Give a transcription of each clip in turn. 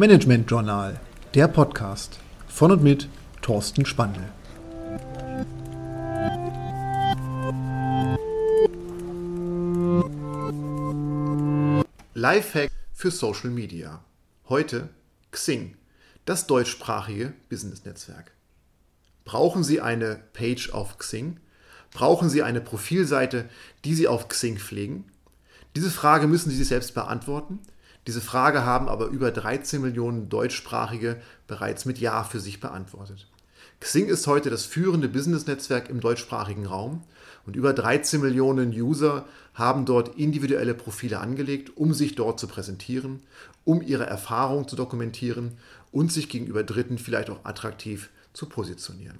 Management Journal, der Podcast von und mit Thorsten Spandl. Lifehack für Social Media. Heute Xing, das deutschsprachige Business-Netzwerk. Brauchen Sie eine Page auf Xing? Brauchen Sie eine Profilseite, die Sie auf Xing pflegen? Diese Frage müssen Sie sich selbst beantworten. Diese Frage haben aber über 13 Millionen Deutschsprachige bereits mit Ja für sich beantwortet. Xing ist heute das führende Business-Netzwerk im deutschsprachigen Raum und über 13 Millionen User haben dort individuelle Profile angelegt, um sich dort zu präsentieren, um ihre Erfahrungen zu dokumentieren und sich gegenüber Dritten vielleicht auch attraktiv zu positionieren.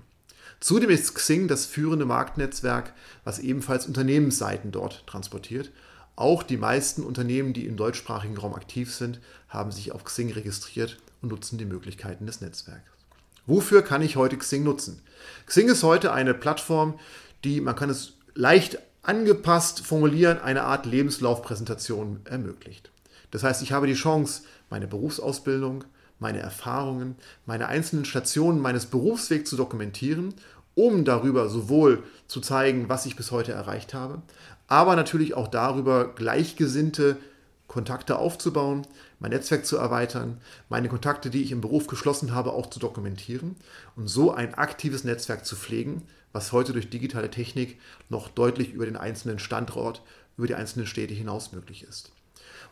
Zudem ist Xing das führende Marktnetzwerk, was ebenfalls Unternehmensseiten dort transportiert. Auch die meisten Unternehmen, die im deutschsprachigen Raum aktiv sind, haben sich auf Xing registriert und nutzen die Möglichkeiten des Netzwerks. Wofür kann ich heute Xing nutzen? Xing ist heute eine Plattform, die, man kann es leicht angepasst formulieren, eine Art Lebenslaufpräsentation ermöglicht. Das heißt, ich habe die Chance, meine Berufsausbildung, meine Erfahrungen, meine einzelnen Stationen meines Berufswegs zu dokumentieren, um darüber sowohl zu zeigen, was ich bis heute erreicht habe, aber natürlich auch darüber gleichgesinnte Kontakte aufzubauen, mein Netzwerk zu erweitern, meine Kontakte, die ich im Beruf geschlossen habe, auch zu dokumentieren und so ein aktives Netzwerk zu pflegen, was heute durch digitale Technik noch deutlich über den einzelnen Standort, über die einzelnen Städte hinaus möglich ist.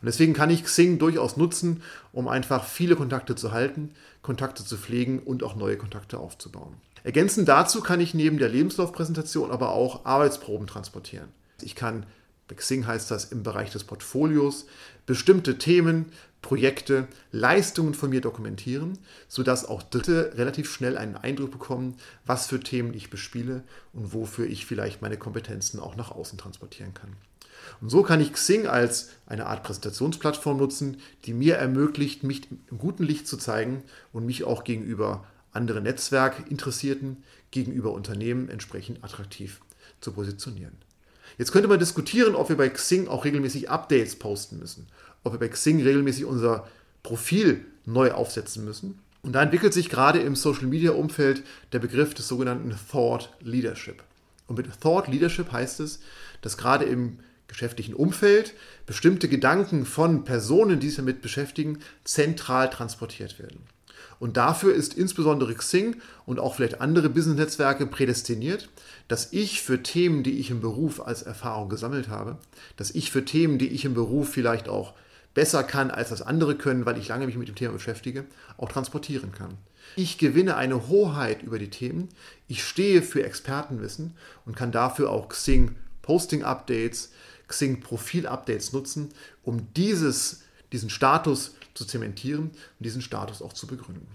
Und deswegen kann ich Xing durchaus nutzen, um einfach viele Kontakte zu halten, Kontakte zu pflegen und auch neue Kontakte aufzubauen. Ergänzend dazu kann ich neben der Lebenslaufpräsentation aber auch Arbeitsproben transportieren. Ich kann, bei Xing heißt das im Bereich des Portfolios, bestimmte Themen, Projekte, Leistungen von mir dokumentieren, sodass auch Dritte relativ schnell einen Eindruck bekommen, was für Themen ich bespiele und wofür ich vielleicht meine Kompetenzen auch nach außen transportieren kann. Und so kann ich Xing als eine Art Präsentationsplattform nutzen, die mir ermöglicht, mich im guten Licht zu zeigen und mich auch gegenüber anderen Netzwerkinteressierten, gegenüber Unternehmen entsprechend attraktiv zu positionieren. Jetzt könnte man diskutieren, ob wir bei Xing auch regelmäßig Updates posten müssen, ob wir bei Xing regelmäßig unser Profil neu aufsetzen müssen. Und da entwickelt sich gerade im Social-Media-Umfeld der Begriff des sogenannten Thought Leadership. Und mit Thought Leadership heißt es, dass gerade im geschäftlichen Umfeld bestimmte Gedanken von Personen, die sich damit beschäftigen, zentral transportiert werden. Und dafür ist insbesondere Xing und auch vielleicht andere Business-Netzwerke prädestiniert, dass ich für Themen, die ich im Beruf als Erfahrung gesammelt habe, dass ich für Themen, die ich im Beruf vielleicht auch besser kann, als das andere können, weil ich lange mich mit dem Thema beschäftige, auch transportieren kann. Ich gewinne eine Hoheit über die Themen, ich stehe für Expertenwissen und kann dafür auch Xing Posting-Updates, Xing-Profil-Updates nutzen, um dieses, diesen Status zu zementieren und diesen Status auch zu begründen.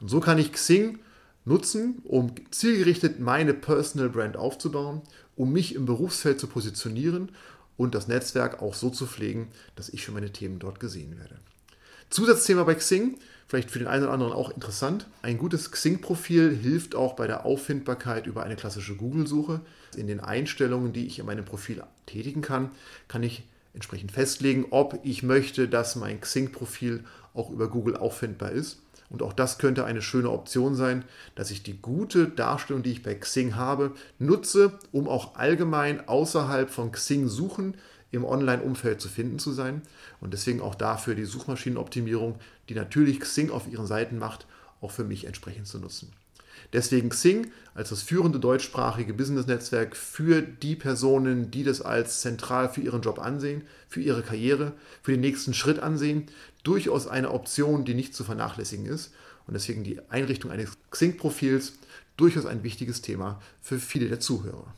Und so kann ich Xing nutzen, um zielgerichtet meine Personal Brand aufzubauen, um mich im Berufsfeld zu positionieren und das Netzwerk auch so zu pflegen, dass ich für meine Themen dort gesehen werde. Zusatzthema bei Xing, vielleicht für den einen oder anderen auch interessant. Ein gutes Xing-Profil hilft auch bei der Auffindbarkeit über eine klassische Google-Suche. In den Einstellungen, die ich in meinem Profil tätigen kann, kann ich entsprechend festlegen, ob ich möchte, dass mein Xing-Profil auch über Google auffindbar ist. Und auch das könnte eine schöne Option sein, dass ich die gute Darstellung, die ich bei Xing habe, nutze, um auch allgemein außerhalb von Xing suchen im Online-Umfeld zu finden zu sein. Und deswegen auch dafür die Suchmaschinenoptimierung, die natürlich Xing auf ihren Seiten macht, auch für mich entsprechend zu nutzen. Deswegen Xing als das führende deutschsprachige Business-Netzwerk für die Personen, die das als zentral für ihren Job ansehen, für ihre Karriere, für den nächsten Schritt ansehen, durchaus eine Option, die nicht zu vernachlässigen ist. Und deswegen die Einrichtung eines Xing-Profils durchaus ein wichtiges Thema für viele der Zuhörer.